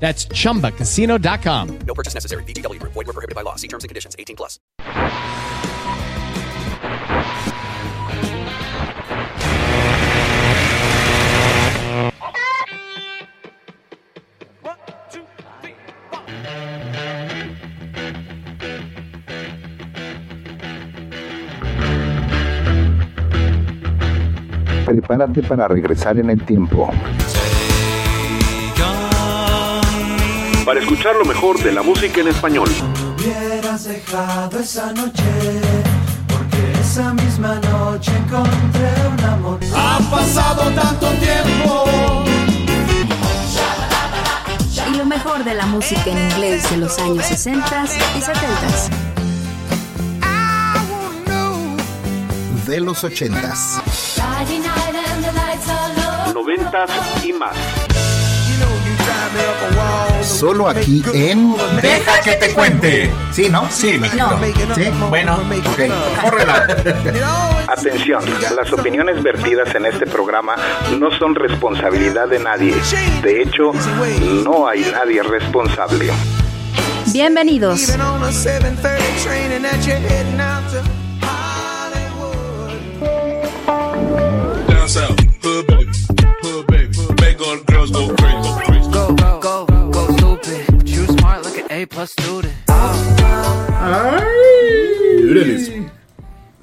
That's chumbacasino.com. No purchase necessary. VGW Group. Void were prohibited by law. See terms and conditions. 18 plus. Prepárate para regresar en el tiempo. Para escuchar lo mejor de la música en español. hubieras dejado esa noche, porque esa misma noche encontré un amor. Ha pasado tanto tiempo. Y lo mejor de la música en inglés de los años 60 y 70. De los 80s. Noventas y más. Solo aquí en Deja que te cuente. Sí, ¿no? Sí, me No. Sí. Bueno, Ok. córrela. Atención, las opiniones vertidas en este programa no son responsabilidad de nadie. De hecho, no hay nadie responsable. Bienvenidos. Even on a 7:30 train and that you're heading out to Hollywood. Down south, hood baby, hood baby, make all the girls go crazy, A plus student. ¡Ay!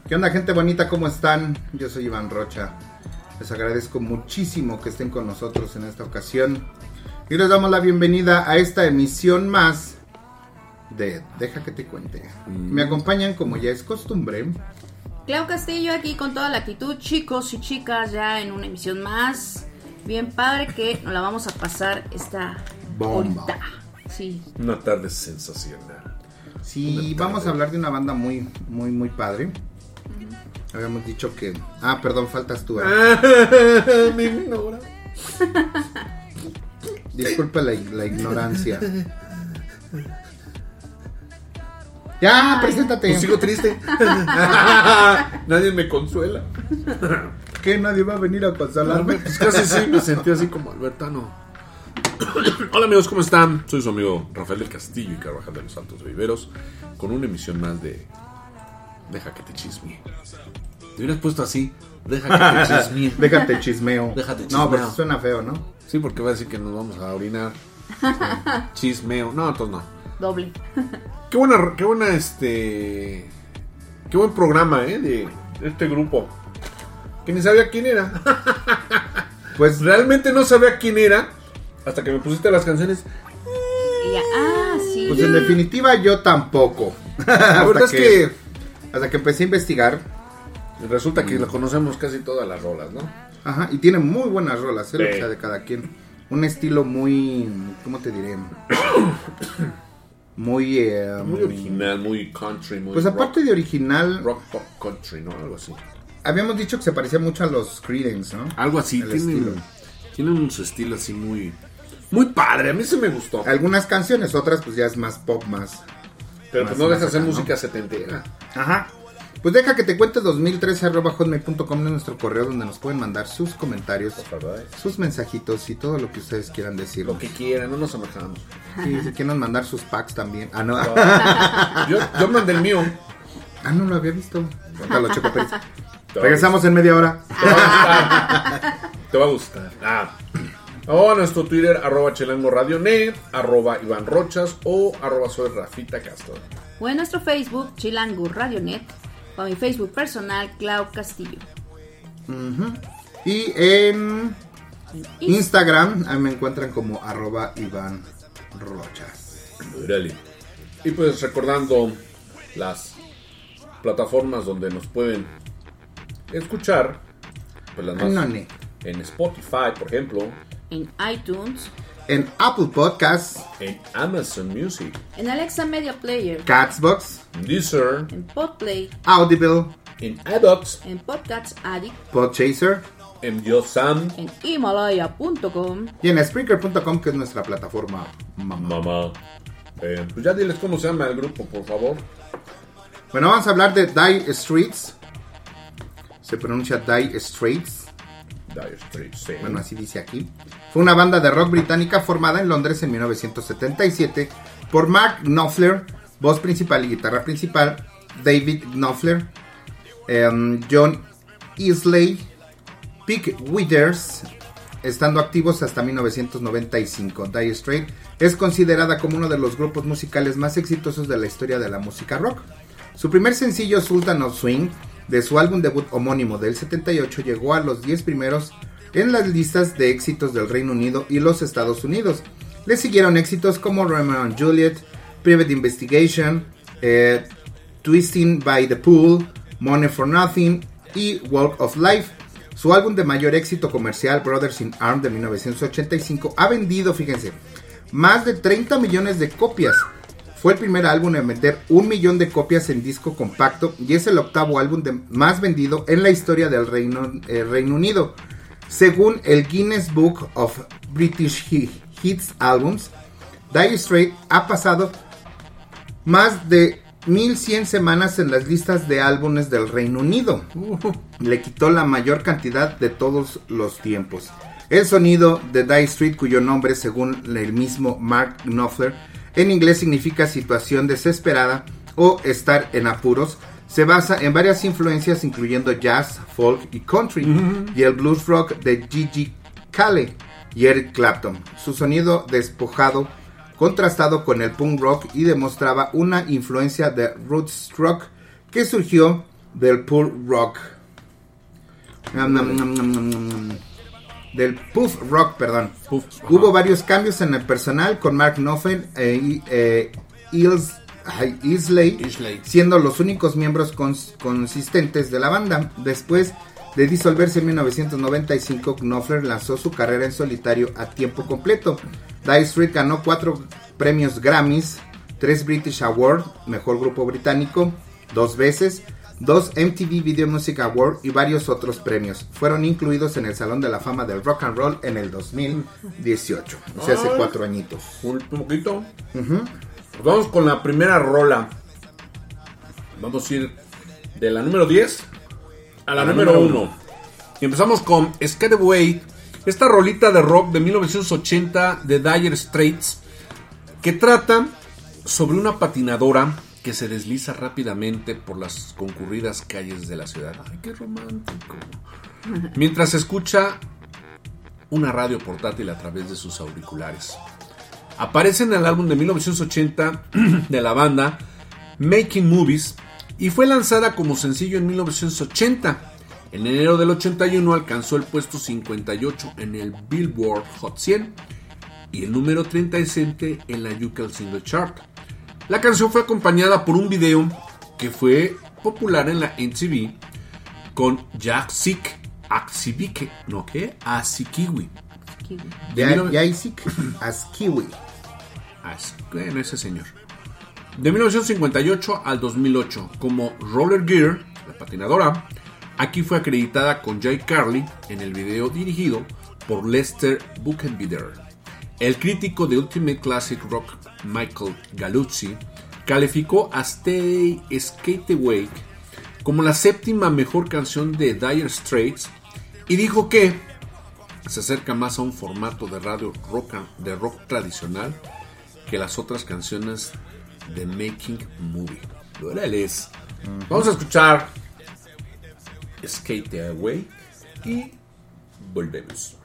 ¿Qué onda, gente bonita? ¿Cómo están? Yo soy Iván Rocha. Les agradezco muchísimo que estén con nosotros en esta ocasión. Y les damos la bienvenida a esta emisión más de Deja que te cuente. Me acompañan, como ya es costumbre, Clau Castillo aquí con toda la actitud, chicos y chicas, ya en una emisión más. Bien padre que nos la vamos a pasar esta Bomba. horita. Sí. Una tarde sensacional. Sí, vamos a hablar de una banda muy, muy, muy padre. Habíamos dicho que. Ah, perdón, faltas tú. Me ignora. Disculpa la, la ignorancia. Ya, preséntate. Pues sigo triste. Nadie me consuela. ¿Qué? Nadie va a venir a consolarme. Pues casi sí, me sentí así como Albertano. Hola amigos, ¿cómo están? Soy su amigo Rafael del Castillo y Carvajal de los Altos Viveros con una emisión más de Deja que te chisme. Te hubieras puesto así, deja que te chisme. Déjate chismeo. Déjate No, chismeo. pero suena feo, ¿no? Sí, porque va a decir que nos vamos a orinar. Chismeo. No, entonces no. Doble. Qué buena, qué buena, este. Qué buen programa, ¿eh? De este grupo. Que ni sabía quién era. Pues realmente no sabía quién era. Hasta que me pusiste las canciones. Y ya, ah, sí. Pues en definitiva yo tampoco. La verdad es que. Hasta que empecé a investigar. Resulta que la conocemos casi todas las rolas, ¿no? Ajá, y tiene muy buenas rolas, ¿eh? Sí. O sea, de cada quien. Un estilo muy. ¿Cómo te diré? muy. eh, Muy original, muy country, muy. Pues aparte de original, Rock pop country, ¿no? Algo así. habíamos dicho que se parecía mucho a los Creedence, ¿no? Algo así. El Tienen, estilo. tienen su estilo así muy. Muy padre. A mí se me gustó. Algunas canciones, otras pues ya es más pop, más. Pero más- pues no más deja de ¿no? música setentera. Ajá. Pues deja que te cuente 2013 arroba hotmail.com de nuestro correo donde nos pueden mandar sus comentarios, sus mensajitos y todo lo que ustedes quieran decir. Lo que quieran, no nos enojamos. Sí, si quieren mandar sus packs también. Ah, no. Yo, yo mandé el mío. Ah, no lo había visto. Cuéntalo, Checo Pérez. Regresamos en media hora. Te va a gustar. Ah. O a nuestro Twitter, arroba chelango radio net, arroba Iván Rochas o arroba soy Rafita Castro. o en nuestro Facebook Chilango Radionet o a mi Facebook personal Clau Castillo. Y en Instagram ahí me encuentran como arroba Iván Rochas. Y pues recordando las plataformas donde nos pueden escuchar, pues las más en Spotify, por ejemplo, En iTunes, En Apple Podcasts, en Amazon Music, en Alexa Media Player, Catsbox, Deezer, en Podplay, Audible, en Adox, en Podcast Addict, Podchaser en Yosam, en Himalaya.com. y en Spreaker.com que es nuestra plataforma mamá. mamá. Eh, pues ya diles cómo se llama el grupo, por favor. Bueno, vamos a hablar de Die Streets. Se pronuncia Die Straits. Bueno, así dice aquí. Fue una banda de rock británica formada en Londres en 1977 por Mark Knopfler, voz principal y guitarra principal, David Knopfler, em, John Isley, Pick Withers, estando activos hasta 1995. Dire Straits es considerada como uno de los grupos musicales más exitosos de la historia de la música rock. Su primer sencillo, Sultan of Swing, de su álbum debut homónimo del 78, llegó a los 10 primeros en las listas de éxitos del Reino Unido y los Estados Unidos. Le siguieron éxitos como Romeo and Juliet, Private Investigation, eh, Twisting by the Pool, Money for Nothing y Walk of Life. Su álbum de mayor éxito comercial, Brothers in Arms de 1985, ha vendido, fíjense, más de 30 millones de copias. Fue el primer álbum en vender un millón de copias en disco compacto y es el octavo álbum de- más vendido en la historia del Reino, eh, Reino Unido. Según el Guinness Book of British Hi- Hits Albums, Dire Straits ha pasado más de 1100 semanas en las listas de álbumes del Reino Unido. Le quitó la mayor cantidad de todos los tiempos. El sonido de Die Street, cuyo nombre, según el mismo Mark Knopfler, en inglés significa situación desesperada o estar en apuros, se basa en varias influencias incluyendo jazz, folk y country, y el blues rock de Gigi Cale y Eric Clapton. Su sonido despojado contrastado con el punk rock y demostraba una influencia de roots rock que surgió del punk rock. Del puff rock, perdón. Hubo varios cambios en el personal con Mark Knopfler e y, eh, Isley, siendo los únicos miembros cons- consistentes de la banda. Después de disolverse en 1995, Knopfler lanzó su carrera en solitario a tiempo completo. Dire Straits ganó cuatro premios Grammys, tres British Awards, mejor grupo británico, dos veces, dos MTV Video Music Award y varios otros premios. Fueron incluidos en el Salón de la Fama del Rock and Roll en el 2018, o sea, hace cuatro añitos. Un poquito. Pues vamos con la primera rola. Vamos a ir de la número 10 a la, número número 1. Y empezamos con Scared Away, esta rolita de rock de 1980 de Dire Straits, que trata sobre una patinadora que se desliza rápidamente por las concurridas calles de la ciudad. Ay, qué romántico. Mientras escucha una radio portátil a través de sus auriculares. Aparece en el álbum de 1980 de la banda Making Movies y fue lanzada como sencillo en 1980. En enero del 81 alcanzó el puesto 58 en el Billboard Hot 100 y el número 37 en la UK Single Chart. La canción fue acompañada por un video que fue popular en la MTV con Jack Sick Axibike, ¿no qué? Asikiwi. De Ya- 19 Jaisik Askiwi. As- Bueno, ese señor. De 1958 al 2008, como Roller Gear, la patinadora, aquí fue acreditada con Jay Carly en el video dirigido por Lester Buchenbinder. El crítico de Ultimate Classic Rock, Michael Galuzzi, calificó a Stay Skate Away como la séptima mejor canción de Dire Straits y dijo que se acerca más a un formato de radio rock, de rock tradicional que las otras canciones de Making Movie. Órales. Vamos a escuchar Skate Away y volvemos.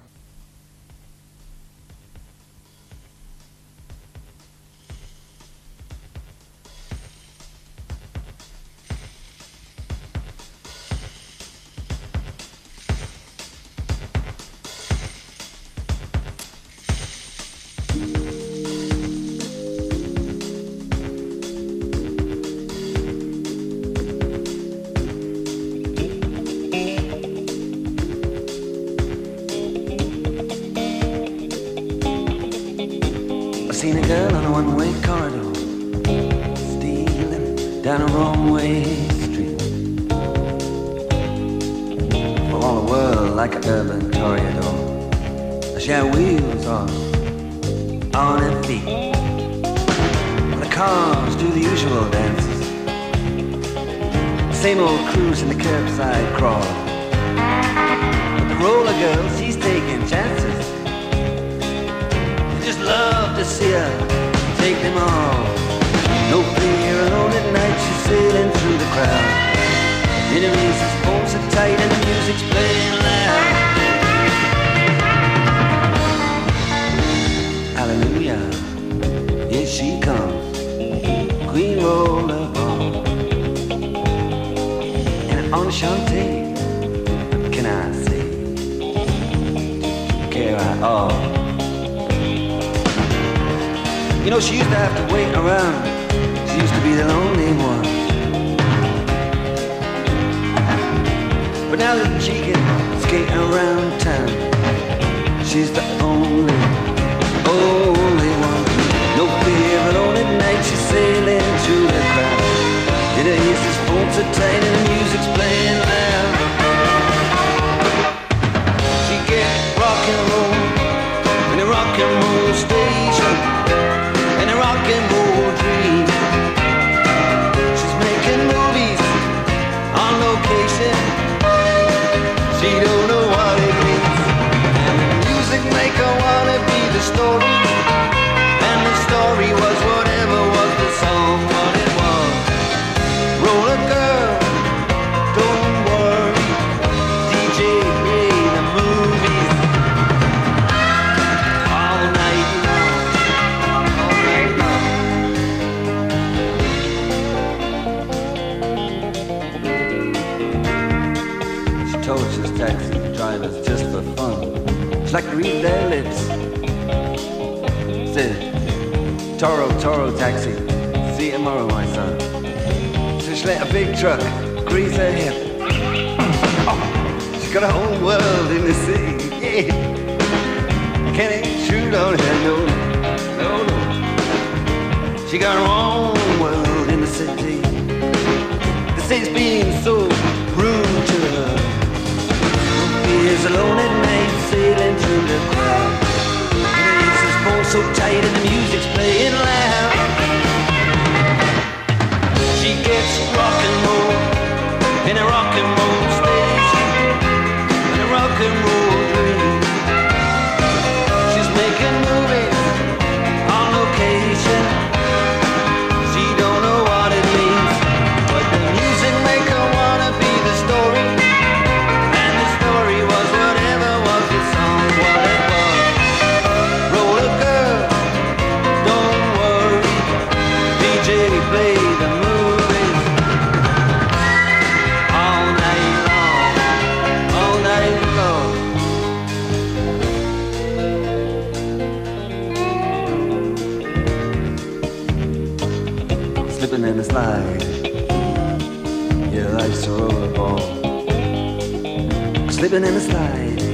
On feet. The cars do the usual dances, same old cruise in the curbside crawl. But the roller girl, she's taking chances. I just love to see her take them all. No fear alone at night, she's sailing through the crowd. Enemies, his are tight and the music's playing Hallelujah, here she comes, Queen Rollerball. And on Enchante, what can I say? Care at all. You know, she used to have to wait around. She used to be the lonely one. But now that she can skate around town, she's the only, fear that you sail into the crowd. It is this sports entertaining, music's playing loud. Their lips. Said, Toro, Toro taxi. See you tomorrow, my son. So she let a big truck grease her hip. Oh, she's got her own world in the city. Yeah. Can't intrude on her, no, no, no. She got her own world in the city. The city's being so rude to her. He is alone at night, sailing through the so tight and the music's playing loud. She gets rock and roll in a rock and roll The slide. Yeah, life's a rollerball. Slipping in the slide.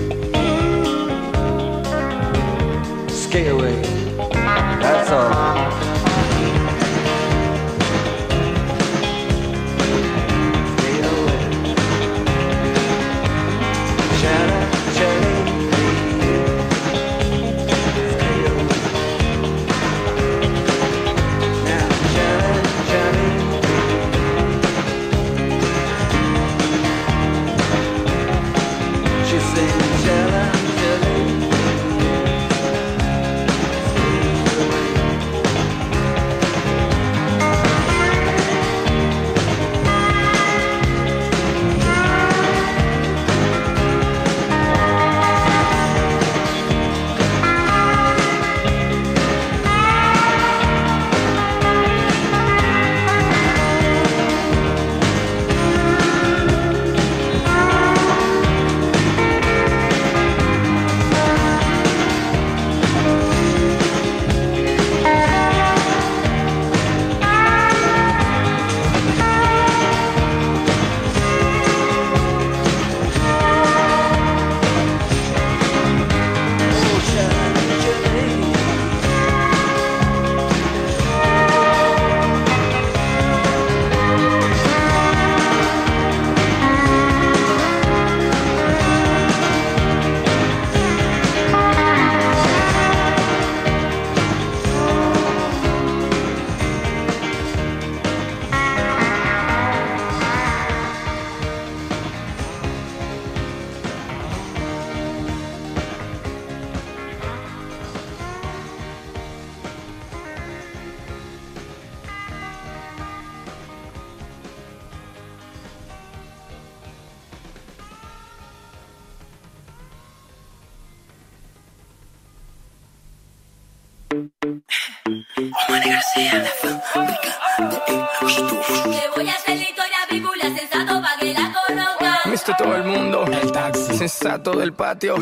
patio.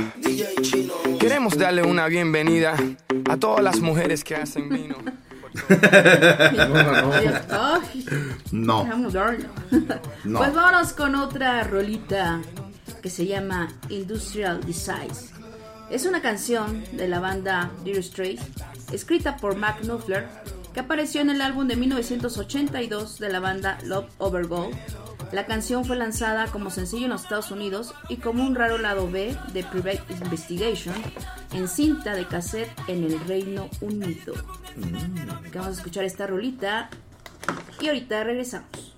Queremos darle una bienvenida a todas las mujeres que hacen vino. no, Pues vámonos con otra rolita que se llama Industrial Designs. Es una canción de la banda Dire Straits, escrita por Mac Knopfler, que apareció en el álbum de 1982 de la banda Love Over Gold la canción fue lanzada como sencillo en los Estados Unidos y como un raro lado B de Private Investigation en cinta de cassette en el Reino Unido. Vamos a escuchar esta rolita y ahorita regresamos.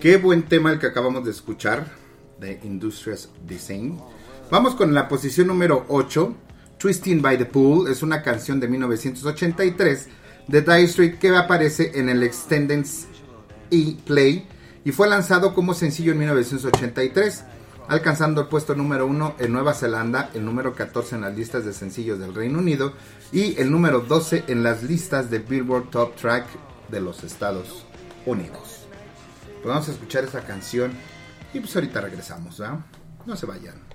Qué buen tema el que acabamos de escuchar de Industrious Design. Vamos con la posición número 8. Twisting by the Pool es una canción de 1983 de Die Street que aparece en el Extended E Play y fue lanzado como sencillo en 1983, alcanzando el puesto número 1 en Nueva Zelanda, el número 14 en las listas de sencillos del Reino Unido y el número 12 en las listas de Billboard Top Track de los Estados Unidos. Pues vamos a escuchar esta canción y pues ahorita regresamos, ¿verdad? No se vayan.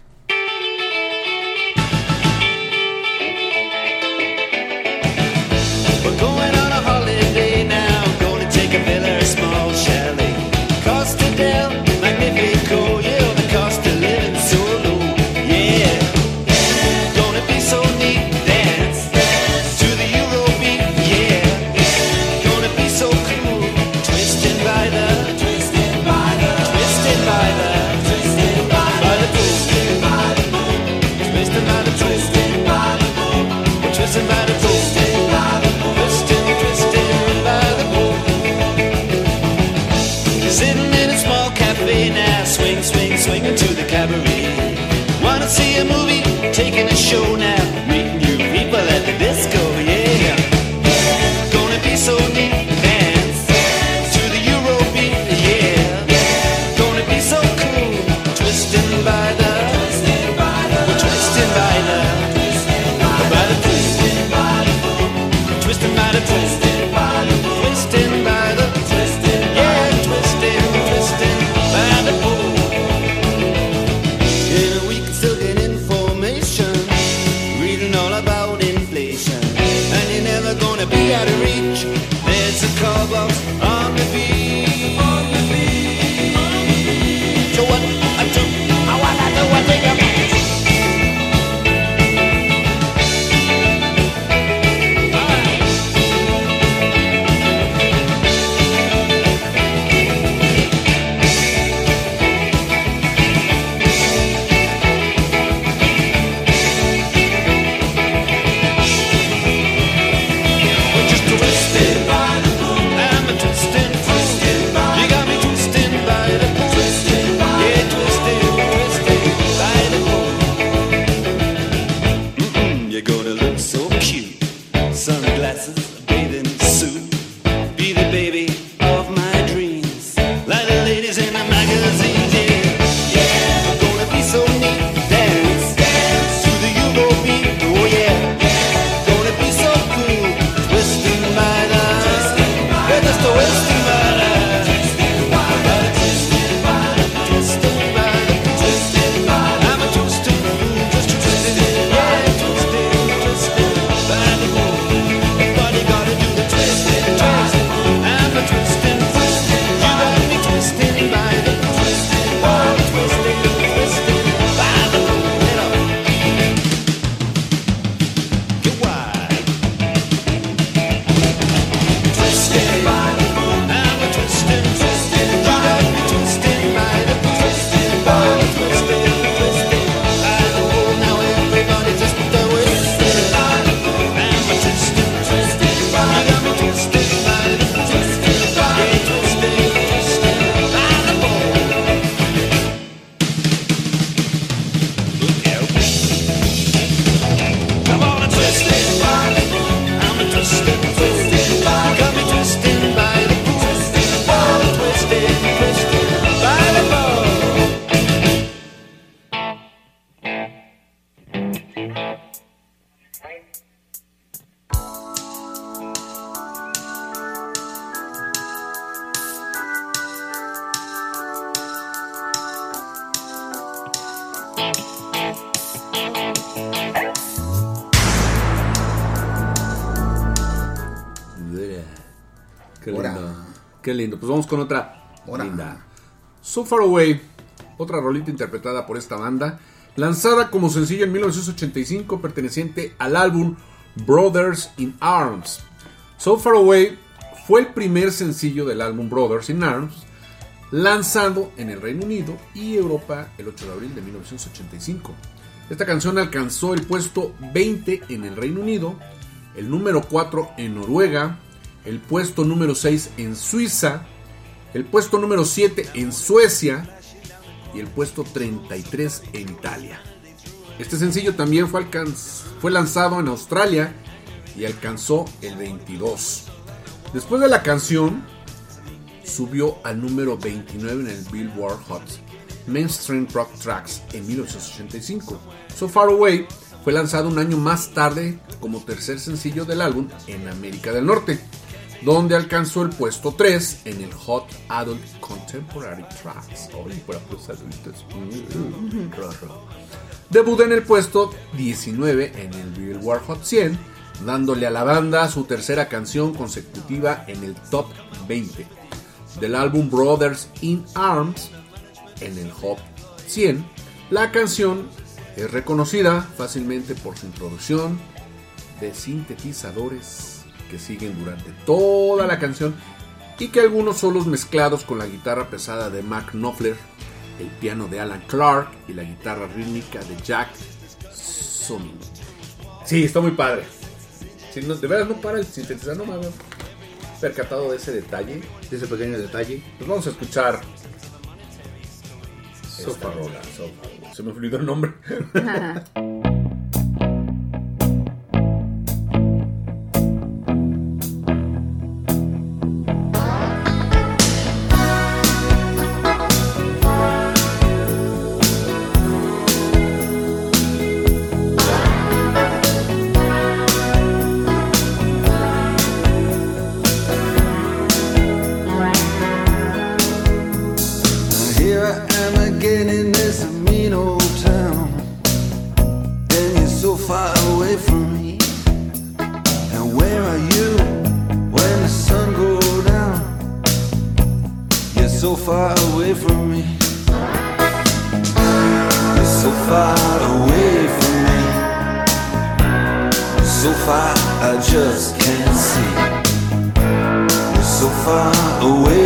Qué lindo. Qué lindo. Pues vamos con otra linda. So Far Away, otra rolita interpretada por esta banda, lanzada como sencillo en 1985, perteneciente al álbum Brothers in Arms. So Far Away fue el primer sencillo del álbum Brothers in Arms, lanzado en el Reino Unido y Europa el 8 de abril de 1985. Esta canción alcanzó el puesto 20 en el Reino Unido, el número 4 en Noruega, el puesto número 6 en Suiza, el puesto número 7 en Suecia y el puesto 33 en Italia. Este sencillo también fue, fue lanzado en Australia y alcanzó el 22. Después de la canción, subió al número 29 en el Billboard Hot Mainstream Rock Tracks en 1985. So Far Away fue lanzado un año más tarde como tercer sencillo del álbum en América del Norte, donde alcanzó el puesto 3 en el Hot Adult Contemporary Tracks. Ay, para los adultos. Raro. Debutó en el puesto 19 en el Billboard Hot 100, dándole a la banda su tercera canción consecutiva en el top 20 del álbum Brothers in Arms en el Hot 100. La canción es reconocida fácilmente por su introducción de sintetizadores que siguen durante toda la canción y que algunos solos mezclados con la guitarra pesada de Mark Knopfler, el piano de Alan Clark y la guitarra rítmica de Jack Somin. Sí, está muy padre. Si no, de veras no para el sintetizador, no me había percatado de ese detalle. De ese pequeño detalle. Pues vamos a escuchar So esta Far rola, So Far Away. Se me olvidó el nombre. far away from me. You're so far away from me. So far I just can't see. You're so far away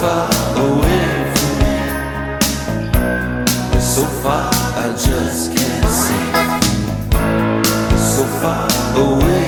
far away from me. So far, I just can't see. So far away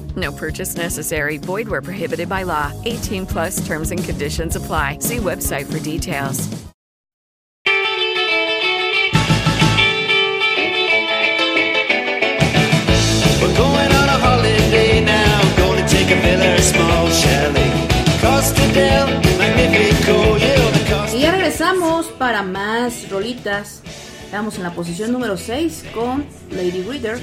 No purchase necessary. Void where prohibited by law. 18 plus terms and conditions apply. See website for details. We're going on a holiday now. Gonna take a villa, a small chalet. Costa del Magnifico, yeah, on the coast. Y ya regresamos para más rolitas. Estamos en la posición número 6 con Lady Reader,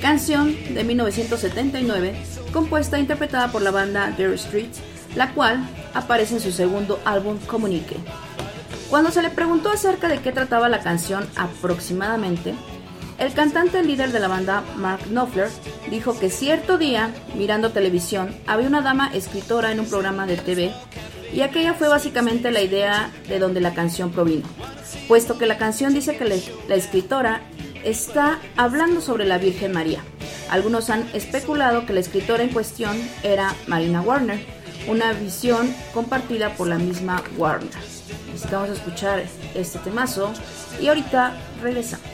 canción de 1979, compuesta e interpretada por la banda Dire Streets, la cual aparece en su segundo álbum Comunique. Cuando se le preguntó acerca de qué trataba la canción aproximadamente, el cantante líder de la banda, Mark Knopfler, dijo que cierto día, mirando televisión, había una dama escritora en un programa de TV y aquella fue básicamente la idea de donde la canción provino, puesto que la canción dice que la escritora está hablando sobre la Virgen María. Algunos han especulado que la escritora en cuestión era Marina Warner, una visión compartida por la misma Warner. Vamos a escuchar este temazo y ahorita regresamos.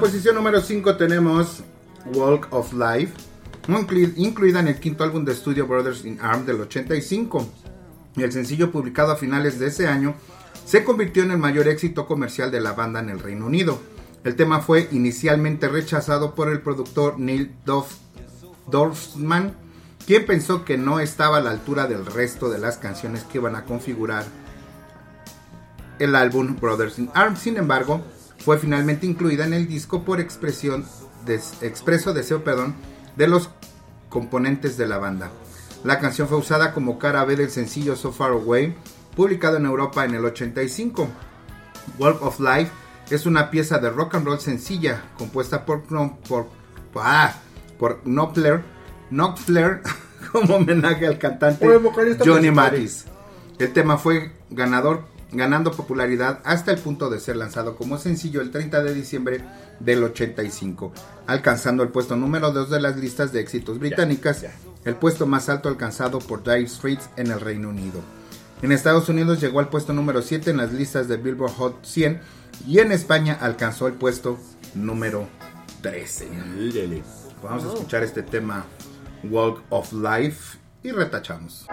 Posición número 5 tenemos Walk of Life, inclu- incluida en el quinto álbum de estudio Brothers in Arms del 85. El sencillo publicado a finales de ese año se convirtió en el mayor éxito comercial de la banda en el Reino Unido. El tema fue inicialmente rechazado por el productor Neil Dorf- Dorfman, quien pensó que no estaba a la altura del resto de las canciones que iban a configurar el álbum Brothers in Arms. Sin embargo, fue finalmente incluida en el disco por expresión des- expreso deseo perdón, de los componentes de la banda. La canción fue usada como cara B del sencillo So Far Away, publicado en Europa en el 85. Walk of Life es una pieza de rock and roll sencilla, compuesta por, ah, por Knopfler, Knopfler como homenaje al cantante Johnny. Mathis. El tema fue ganador, ganando popularidad hasta el punto de ser lanzado como sencillo el 30 de diciembre del 85, alcanzando el puesto número 2 de las listas de éxitos británicas, el puesto más alto alcanzado por Dire Straits en el Reino Unido. En Estados Unidos llegó al puesto número 7 en las listas de Billboard Hot 100 y en España alcanzó el puesto número 13. Vamos a escuchar este tema Walk of Life y retachamos.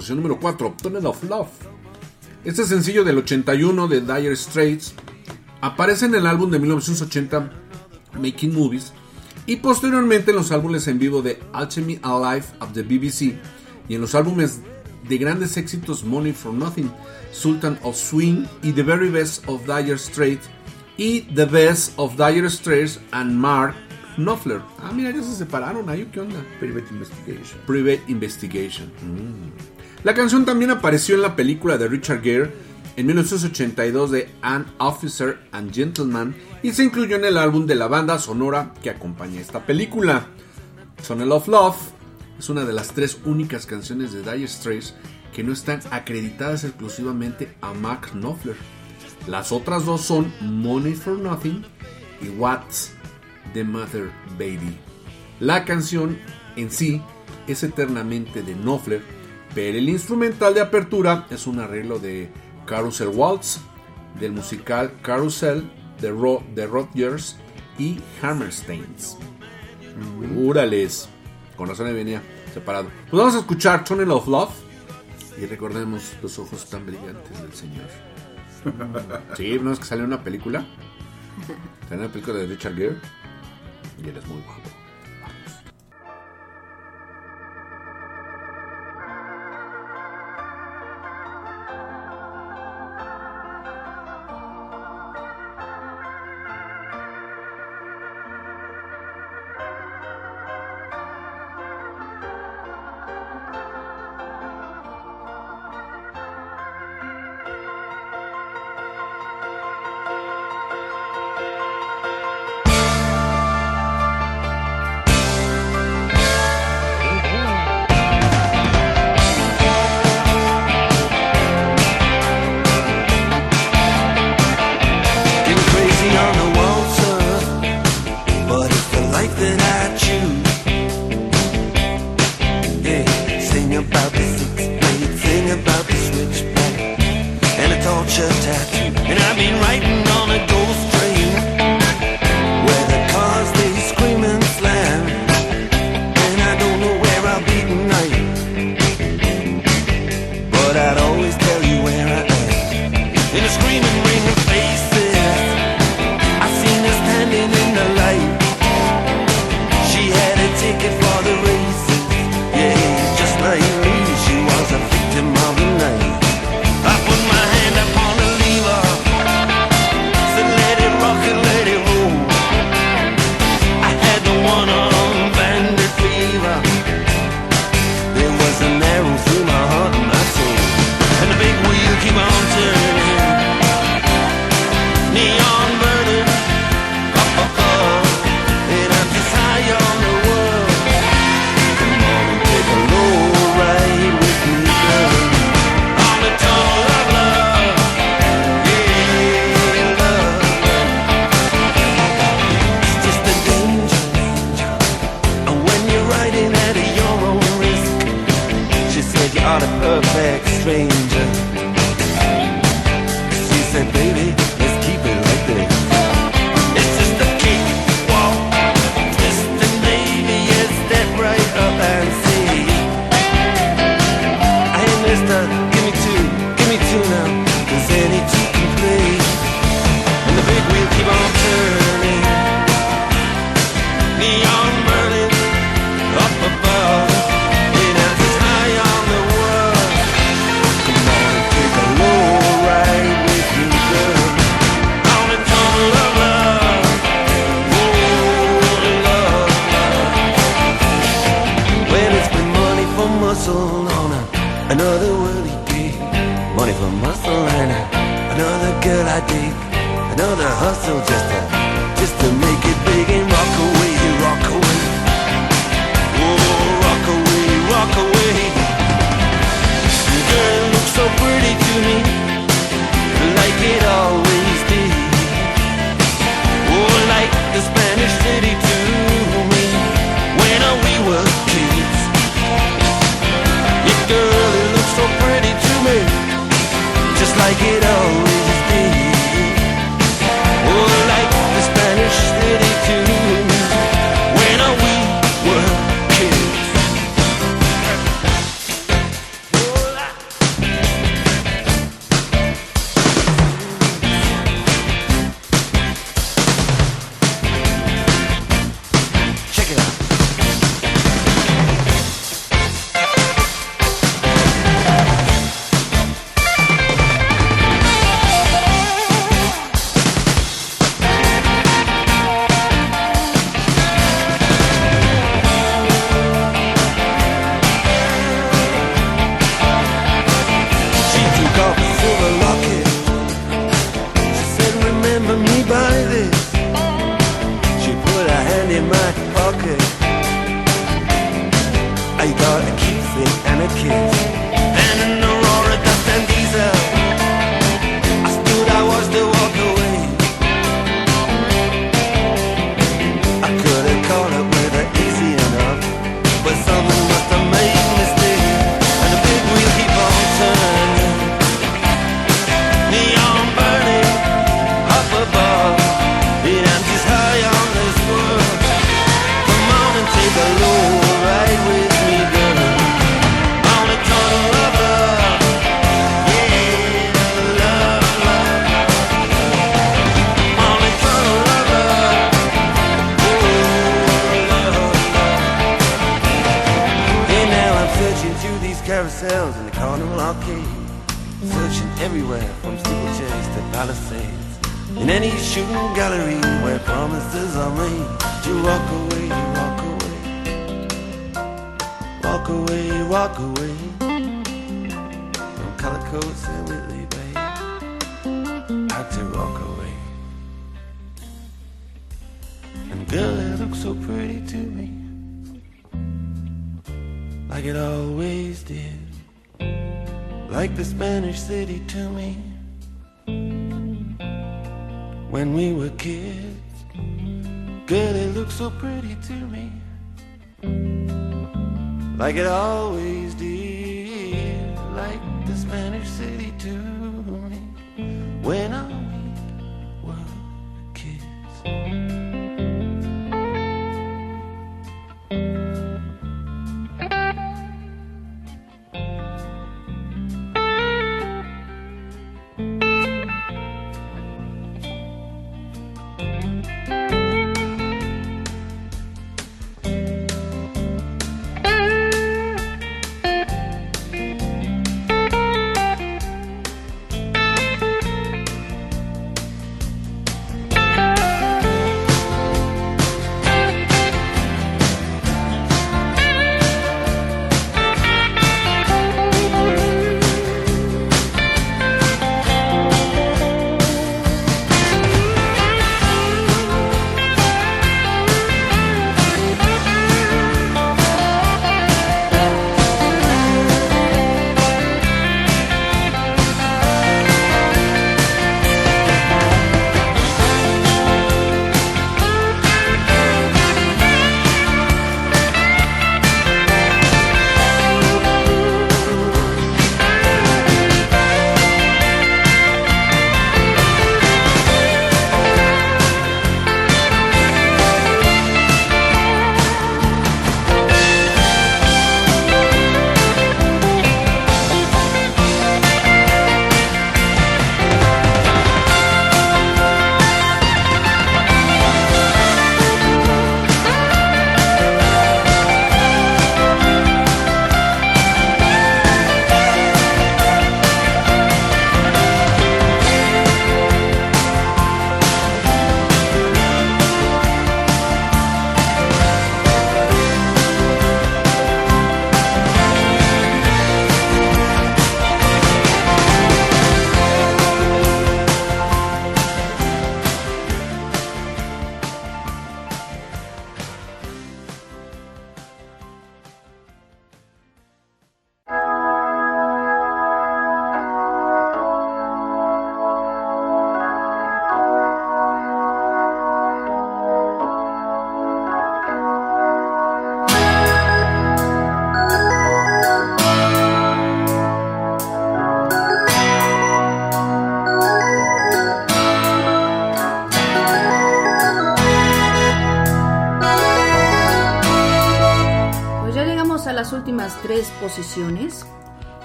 Posición número 4, Tunnel of Love. Este sencillo del 81 de Dire Straits aparece en el álbum de 1980 Making Movies y posteriormente en los álbumes en vivo de Alchemy Alive of the BBC y en los álbumes de grandes éxitos Money for Nothing, Sultan of Swing y The Very Best of Dire Straits y The Best of Dire Straits and Mark Knopfler. Ah, mira, ya se separaron ahí, ¿qué onda? Private Investigation. Private Investigation. Mm. La canción también apareció en la película de Richard Gere en 1982 de An Officer and Gentleman y se incluyó en el álbum de la banda sonora que acompaña esta película. Tunnel of Love es una de las tres únicas canciones de Dire Straits que no están acreditadas exclusivamente a Mark Knopfler. Las otras dos son Money for Nothing y What's the Mother Baby. La canción en sí es eternamente de Knopfler, pero el instrumental de apertura es un arreglo de Carousel Waltz, del musical Carousel de, Ro de Rodgers y Hammersteins. Úrales, con razón me venía separado. Pues vamos a escuchar Tunnel of Love y recordemos los ojos tan brillantes del Señor. Sí, no es que salió una película. Salió una película de Richard Gere y él es muy guapo.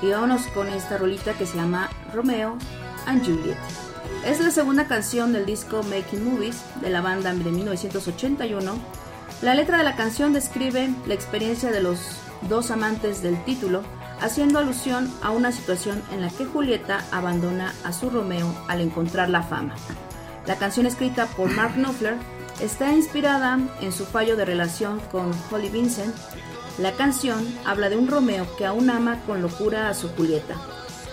Y vámonos con esta rolita que se llama Romeo and Juliet. Es la segunda canción del disco Making Movies de la banda de 1981. La letra de la canción describe la experiencia de los dos amantes del título, haciendo alusión a una situación en la que Julieta abandona a su Romeo al encontrar la fama. La canción escrita por Mark Knopfler está inspirada en su fallo de relación con Holly Vincent la canción habla de un Romeo que aún ama con locura a su Julieta,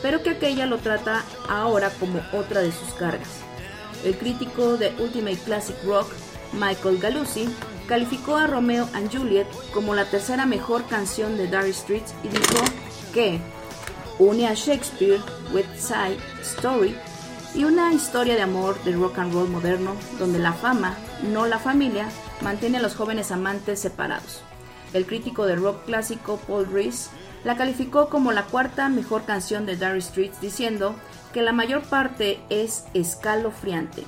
pero que aquella lo trata ahora como otra de sus cargas. El crítico de Ultimate Classic Rock, Michael Galuzzi, calificó a Romeo and Juliet como la tercera mejor canción de Dare Streets y dijo que une a Shakespeare, West Side Story y una historia de amor del rock and roll moderno donde la fama, no la familia, mantiene a los jóvenes amantes separados. El crítico de rock clásico Paul Reese la calificó como la cuarta mejor canción de Dire Straits diciendo que la mayor parte es escalofriante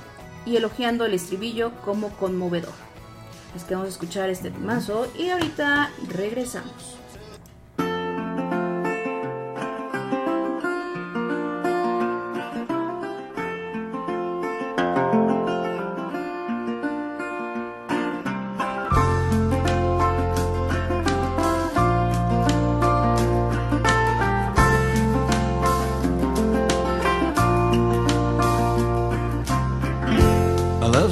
y elogiando el estribillo como conmovedor. Es que vamos a escuchar este temazo y ahorita regresamos.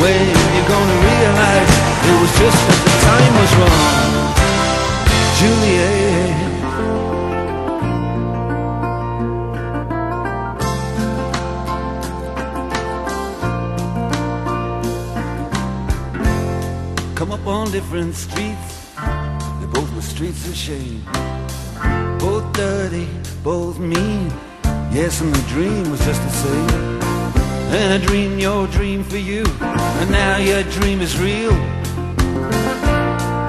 When you're gonna realize it was just that the time was wrong, Juliet. Come up on different streets, they both were streets of shame. Both dirty, both mean. Yes, and the dream was just the same. And I dreamed your dream for you, and now your dream is real.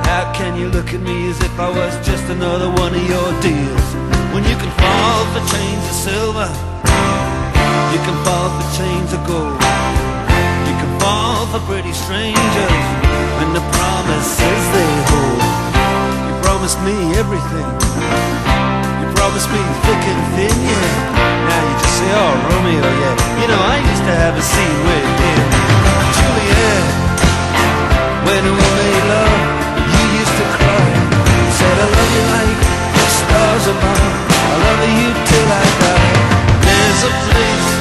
How can you look at me as if I was just another one of your deals? When you can fall for chains of silver, you can fall for chains of gold. You can fall for pretty strangers, and the promises they hold. You promised me everything. You promised me thick and thin, yeah. Now you just say, oh, Romeo, yeah. You know, I used to have a scene with him. Juliet, when we made love, you used to cry. Said, I love you like the stars above. I love you till I die. There's a place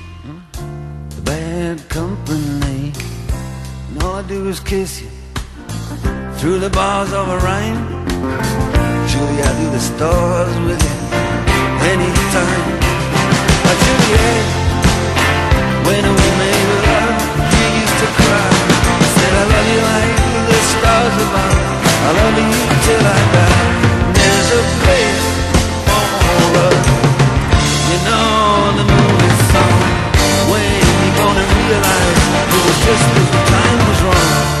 company. And all I do is kiss you through the bars of a rhyme. Julie, I do the stars with you anytime. Like Juliet, when we made love, you used to cry. Said I love you like the stars above. I love you till I die. There's a place for us. You know the movie song. When gonna realize it was just that the time was wrong,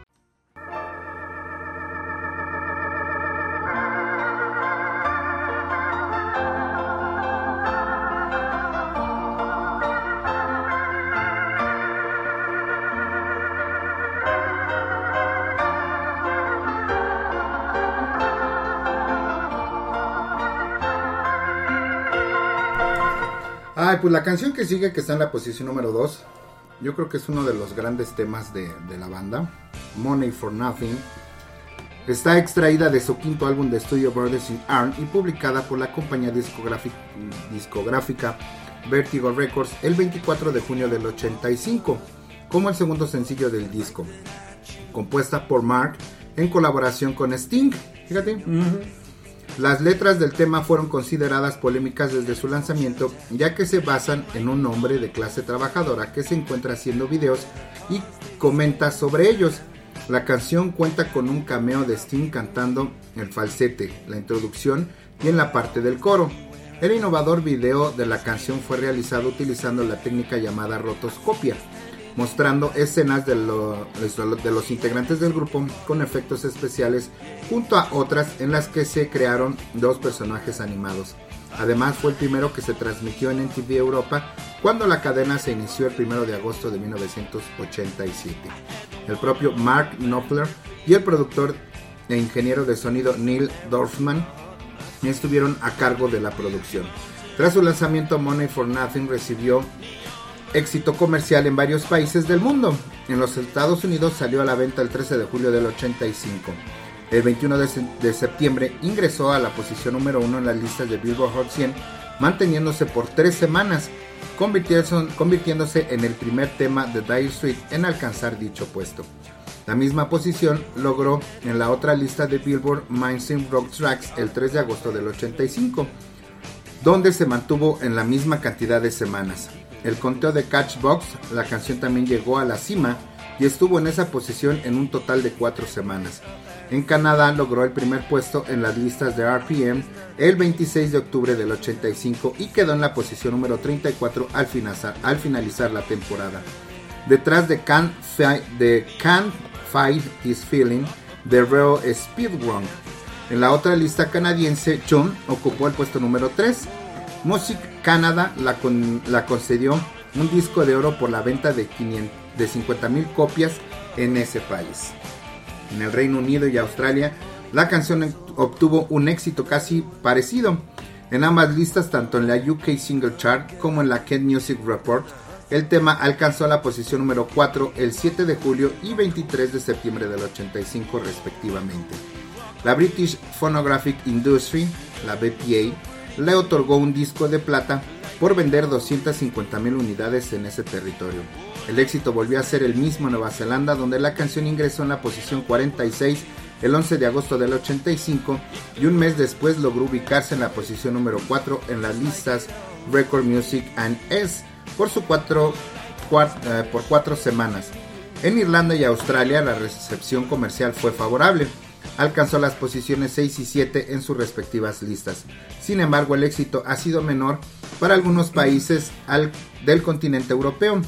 Pues la canción que sigue, que está en la posición número 2, yo creo que es uno de los grandes temas de, la banda, Money for Nothing. Está extraída de su quinto álbum de estudio Brothers in Arm y publicada por la compañía discográfica, discográfica Vertigo Records el 24 de junio del 85, como el segundo sencillo del disco, compuesta por Mark en colaboración con Sting. Fíjate. Las letras del tema fueron consideradas polémicas desde su lanzamiento, ya que se basan en un hombre de clase trabajadora que se encuentra haciendo videos y comenta sobre ellos. La canción cuenta con un cameo de Sting cantando el falsete, la introducción y en la parte del coro. El innovador video de la canción fue realizado utilizando la técnica llamada rotoscopia, mostrando escenas de, lo- de los integrantes del grupo con efectos especiales junto a otras en las que se crearon dos personajes animados. Además fue el primero que se transmitió en NTV Europa cuando la cadena se inició el 1 de agosto de 1987. El propio Mark Knopfler y el productor e ingeniero de sonido Neil Dorfman estuvieron a cargo de la producción. Tras su lanzamiento, Money for Nothing recibió éxito comercial en varios países del mundo. En los Estados Unidos salió a la venta el 13 de julio del 85. El 21 de, se- de septiembre ingresó a la posición número 1 en las listas de Billboard Hot 100, manteniéndose por tres semanas, convirtiéndose, en el primer tema de Dire Street en alcanzar dicho puesto. La misma posición logró en la otra lista de Billboard Mainstream Rock Tracks el 3 de agosto del 85 donde se mantuvo en la misma cantidad de semanas. El conteo de Catchbox, la canción también llegó a la cima y estuvo en esa posición en un total de cuatro semanas. En Canadá logró el primer puesto en las listas de RPM el 26 de octubre del 85 y quedó en la posición número 34 al finalizar, al finalizar la temporada. Detrás de Can't, Fi- de Can't Fight This Feeling de Real Speedrun. En la otra lista canadiense, John ocupó el puesto número 3. Music Canada la, con- la concedió un disco de oro por la venta de, 500 de 50 mil copias en ese país. En el Reino Unido y Australia, la canción obtuvo un éxito casi parecido. En ambas listas, tanto en la UK Single Chart como en la Ken Music Report, el tema alcanzó la posición número 4 el 7 de julio y 23 de septiembre del 85 respectivamente. La British Phonographic Industry, la BPA, le otorgó un disco de plata por vender 250.000 unidades en ese territorio. El éxito volvió a ser el mismo en Nueva Zelanda, donde la canción ingresó en la posición 46 el 11 de agosto del 85 y un mes después logró ubicarse en la posición número 4 en las listas Record Music and S por, su cuatro, eh, por cuatro semanas. En Irlanda y Australia la recepción comercial fue favorable. Alcanzó las posiciones 6 y 7 en sus respectivas listas. Sin embargo, el éxito ha sido menor para algunos países al- del continente europeo.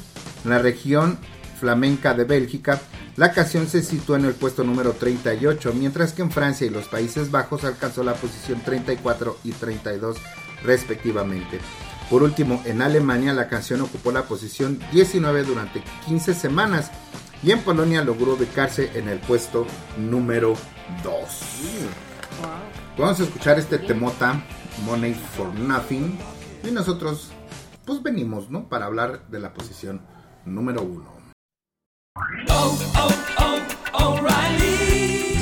En la región flamenca de Bélgica, la canción se sitúa en el puesto número 38, mientras que en Francia y los Países Bajos alcanzó la posición 34 y 32 respectivamente. Por último, en Alemania la canción ocupó la posición 19 durante 15 semanas y en Polonia logró ubicarse en el puesto número 2. Vamos a escuchar este temota, Money for Nothing, y nosotros pues venimos, ¿no? Para hablar de la posición número 1.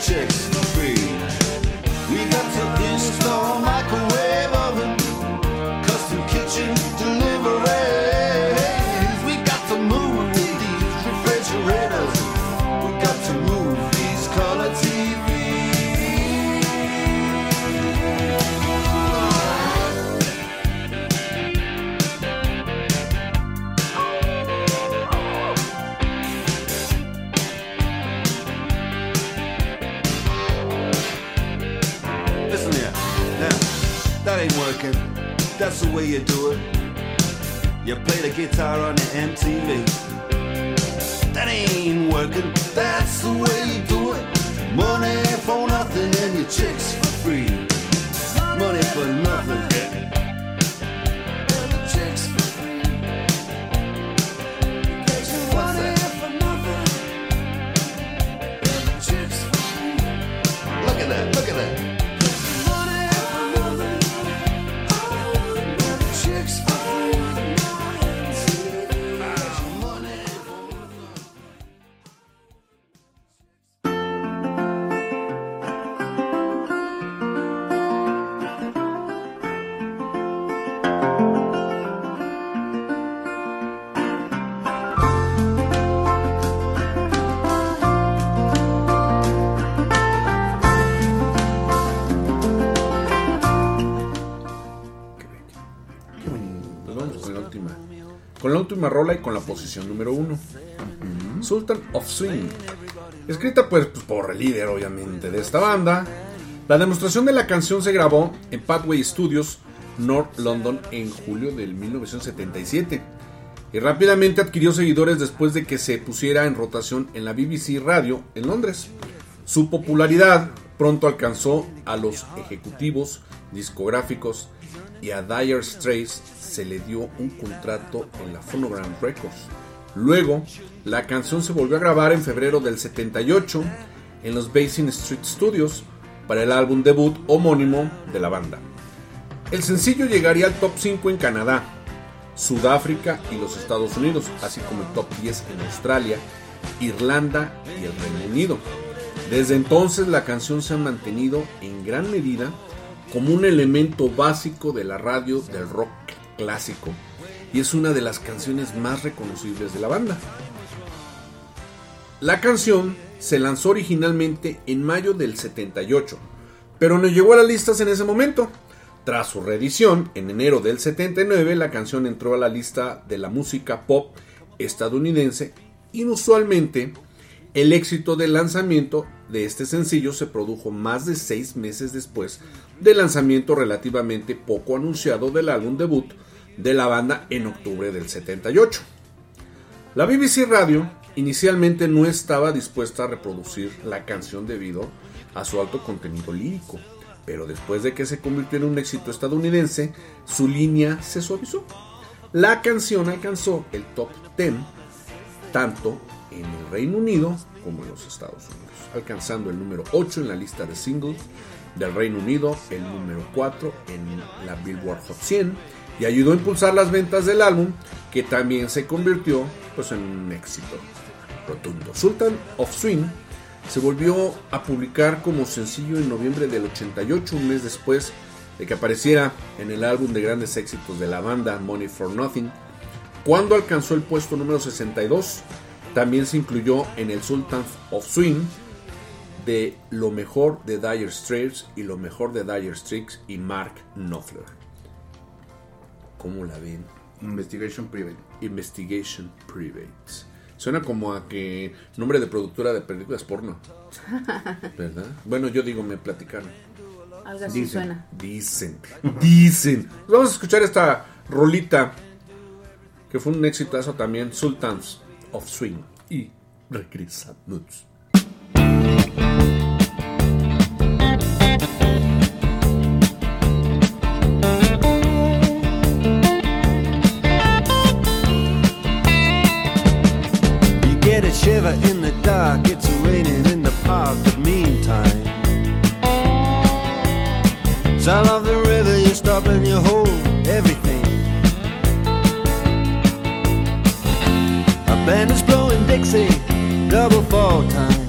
Chicks rola y con la posición número uno. Sultan of Swing. Escrita pues, por el líder, obviamente, de esta banda. La demostración de la canción se grabó en Pathway Studios, North London, en julio del 1977. Y rápidamente adquirió seguidores después de que se pusiera en rotación en la BBC Radio en Londres. Su popularidad pronto alcanzó a los ejecutivos discográficos y a Dire Straits se le dio un contrato en la Phonogram Records. Luego, la canción se volvió a grabar en febrero del 78 en los Basin Street Studios para el álbum debut homónimo de la banda. El sencillo llegaría al top 5 en Canadá, Sudáfrica y los Estados Unidos, así como el top 10 en Australia, Irlanda y el Reino Unido. Desde entonces la canción se ha mantenido en gran medida como un elemento básico de la radio del rock clásico y es una de las canciones más reconocibles de la banda. La canción se lanzó originalmente en mayo del 78, pero no llegó a las listas en ese momento. Tras su reedición, en enero del 79, la canción entró a la lista de la música pop estadounidense. Inusualmente, el éxito del lanzamiento de este sencillo se produjo más de seis meses después del lanzamiento relativamente poco anunciado del álbum debut de la banda en octubre del 78. La BBC Radio inicialmente no estaba dispuesta a reproducir la canción debido a su alto contenido lírico, pero después de que se convirtió en un éxito estadounidense, su línea se suavizó. La canción alcanzó el top 10 tanto en el Reino Unido como en los Estados Unidos, alcanzando el número 8 en la lista de singles del Reino Unido, el número 4 en la Billboard Hot 100 y ayudó a impulsar las ventas del álbum, que también se convirtió pues, en un éxito rotundo. Sultan of Swing se volvió a publicar como sencillo en noviembre del 88, un mes después de que apareciera en el álbum de grandes éxitos de la banda Money for Nothing. Cuando alcanzó el puesto número 62, también se incluyó en el Sultan of Swing de lo mejor de Dire Straits y lo mejor de Dire Straits y Mark Knopfler. ¿Cómo la ven? Investigation Private. Investigation Private. Suena como a que nombre de productora de películas porno. ¿Verdad? Bueno, yo digo, me platicaron. Algo así suena. Dicen, dicen. Vamos a escuchar esta rolita que fue un exitazo también, Sultans of Swing. Y regresamos. trouble fall time.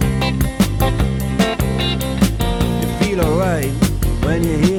You feel alright when you hear.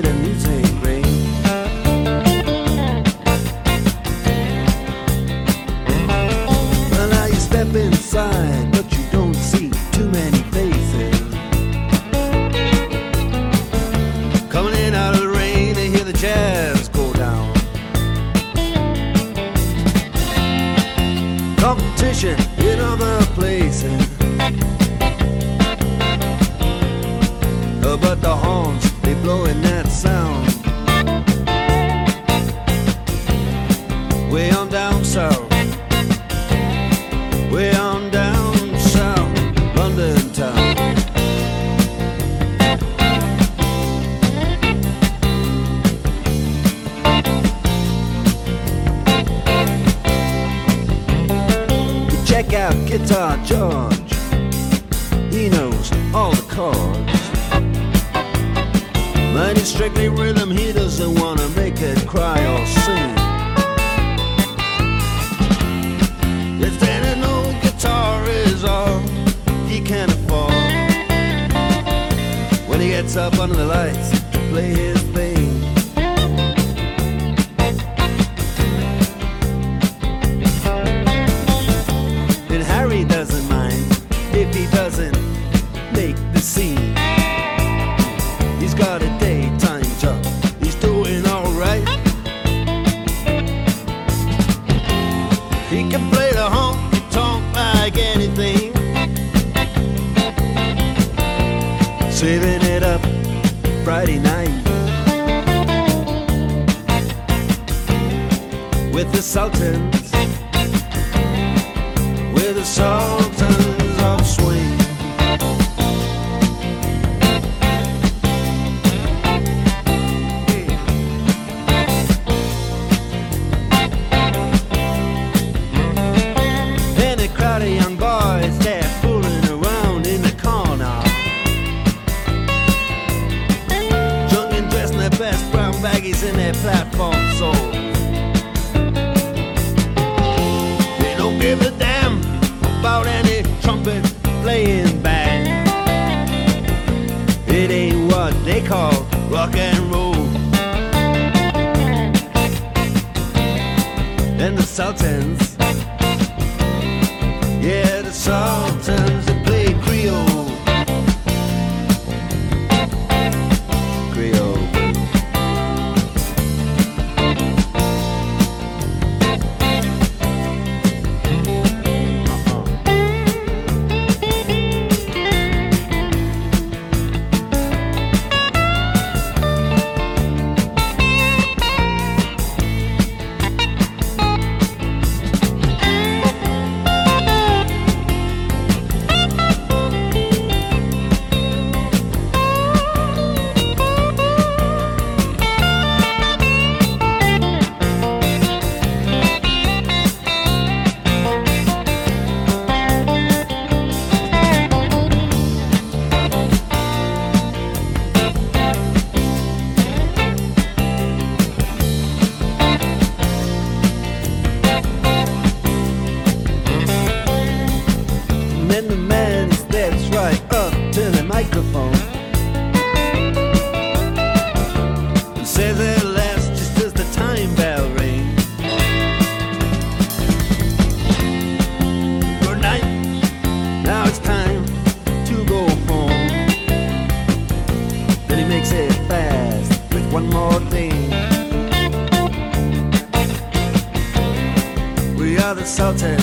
melted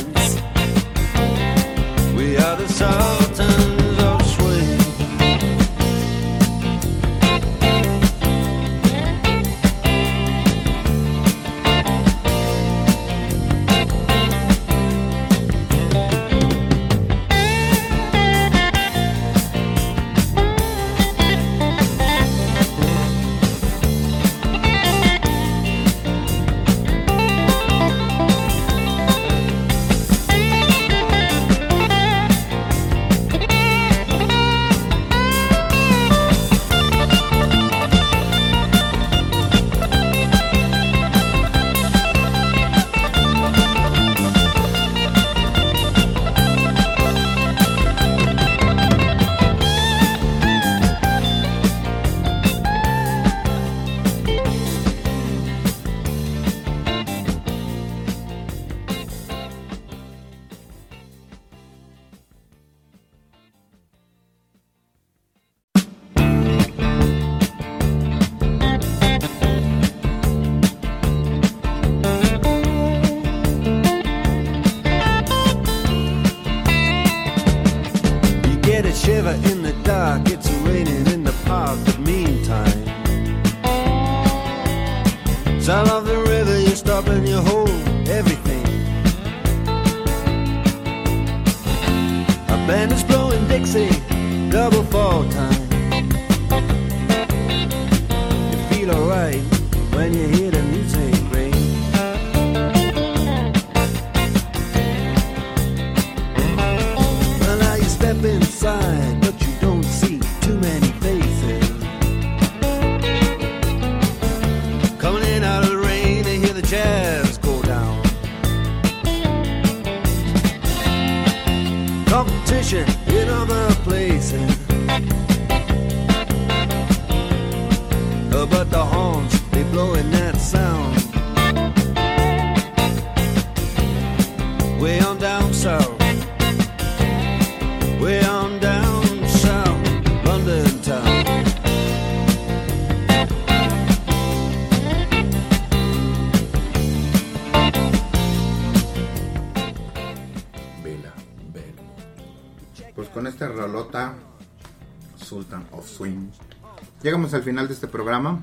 Sound of the river, you stop and you hold everything. A band is blowing Dixie, double fall time. You feel alright when you hear. Final de este programa.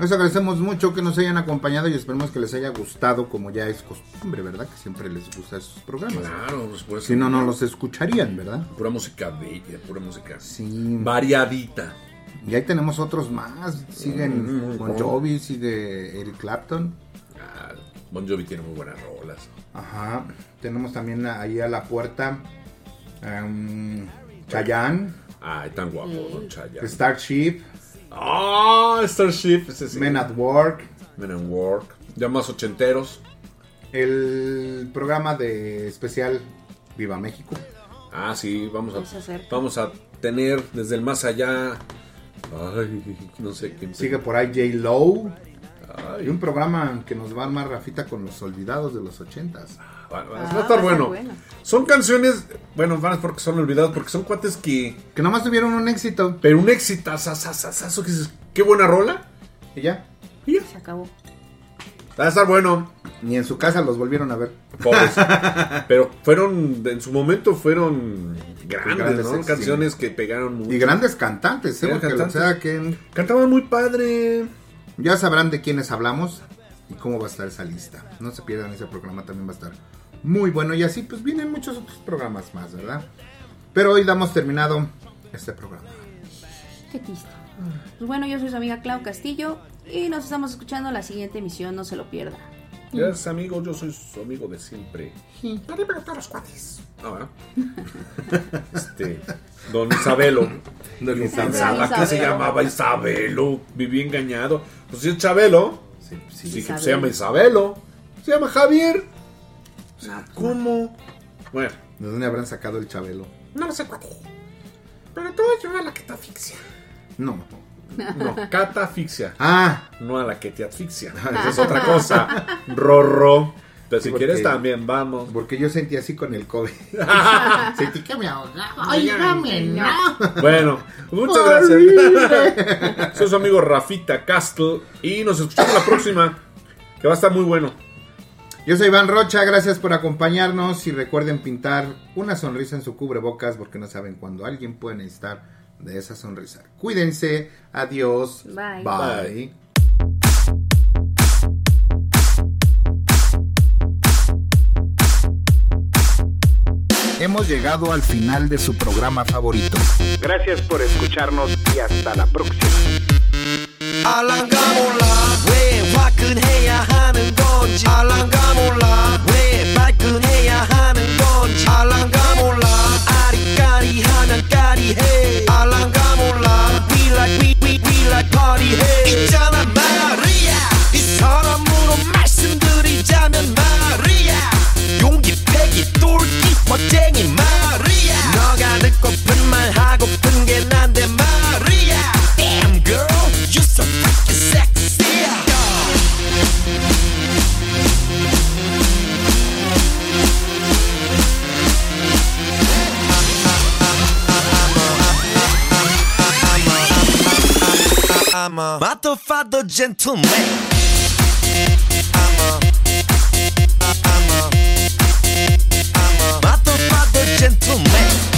Les agradecemos mucho que nos hayan acompañado y esperemos que les haya gustado, como ya es costumbre, ¿verdad? Que siempre les gusta esos programas. Claro, pues eso- Si no, no los escucharían, ¿verdad? Pura música bella, pura música Sí. variadita. Y ahí tenemos otros más. Siguen Mm, Bon. Jovi, sigue Eric Clapton. Ah, Bon Jovi tiene muy buenas rolas. Ajá. Tenemos también ahí a la puerta um, Chayanne, Ay, tan guapo, Don Chayanne. Starship, Ah, Starship. Ese sí. Men at Work, Men at Work. Ya más ochenteros. el programa de especial Viva México. Ah, sí, vamos a, vamos a tener desde el más allá. Ay, no sé quién Sigue por ahí J. Lowe. Ay. Y un programa que nos va a armar Rafita con los olvidados de los ochentas. Va, va- Ah, va a estar va a estar bueno. Son canciones, bueno, van porque son olvidadas, porque son cuates que. Que nomás tuvieron un éxito. Pero un éxito, que dices, qué buena rola. Y ya. Se acabó. Va a estar bueno. Ni en su casa los volvieron a ver. Pobres. Pero fueron, en su momento fueron grandes, grandes. Canciones que pegaron mucho. Y grandes cantantes, ¿eh? Cantantes. o sea que Cantaban muy padre. ya sabrán de quiénes hablamos y cómo va a estar esa lista. No se pierdan ese programa, también va a estar muy bueno. Y así pues vienen muchos otros programas más, ¿verdad? Pero hoy damos terminado este programa. Qué triste. Pues bueno, yo soy su amiga Clau Castillo y nos estamos escuchando en la siguiente emisión, no se lo pierda. Gracias, amigo. Yo soy su amigo de siempre. Arriba todos los cuates. Ah. Este. Don Isabelo. Don Yo Isabelo. pensaba que se Isabelo. llamaba Isabelo. Viví engañado. Pues si es Chabelo. Sí, Sí, sí. se llama Isabelo. Se llama Javier. No, ¿Cómo? Bueno. ¿De dónde habrán sacado el Chabelo? No lo sé, cuate. Pero tú ayuda a la que te asfixia. No. No, catafixia. Ah, No a la que te asfixia. Esa es otra cosa. Rorro. Pero si porque- quieres también, vamos. porque yo sentí así con el COVID. sentí que me ahogaba. Óigame, no. Bueno, muchas gracias. Soy su amigo Rafita Castle. Y nos escuchamos la próxima. Que va a estar muy bueno. Yo soy Iván Rocha, gracias por acompañarnos y recuerden pintar una sonrisa en su cubrebocas porque no saben cuándo alguien puede necesitar de esa sonrisa. Cuídense, adiós, Bye. bye. Hemos llegado al final de su programa favorito. Gracias por escucharnos y hasta la próxima. 알랑가 몰라. 왜 화끈해야 하는 건지. 알랑가 몰라. 왜 발끈해야 하는 건지. 알랑가 몰라. 아리까리 하면 까리해. 알랑가 몰라. We like we we we like party해. 있잖아 마리아. 이 사람으로 말씀드리자면 마리아. 용기 패기 똘끼 멋쟁이 마리아. 너가 듣고픈 말 하고픈 게 난데 마 I'm a motherfucker gentleman I'm a I'm a I'm a motherfucker gentleman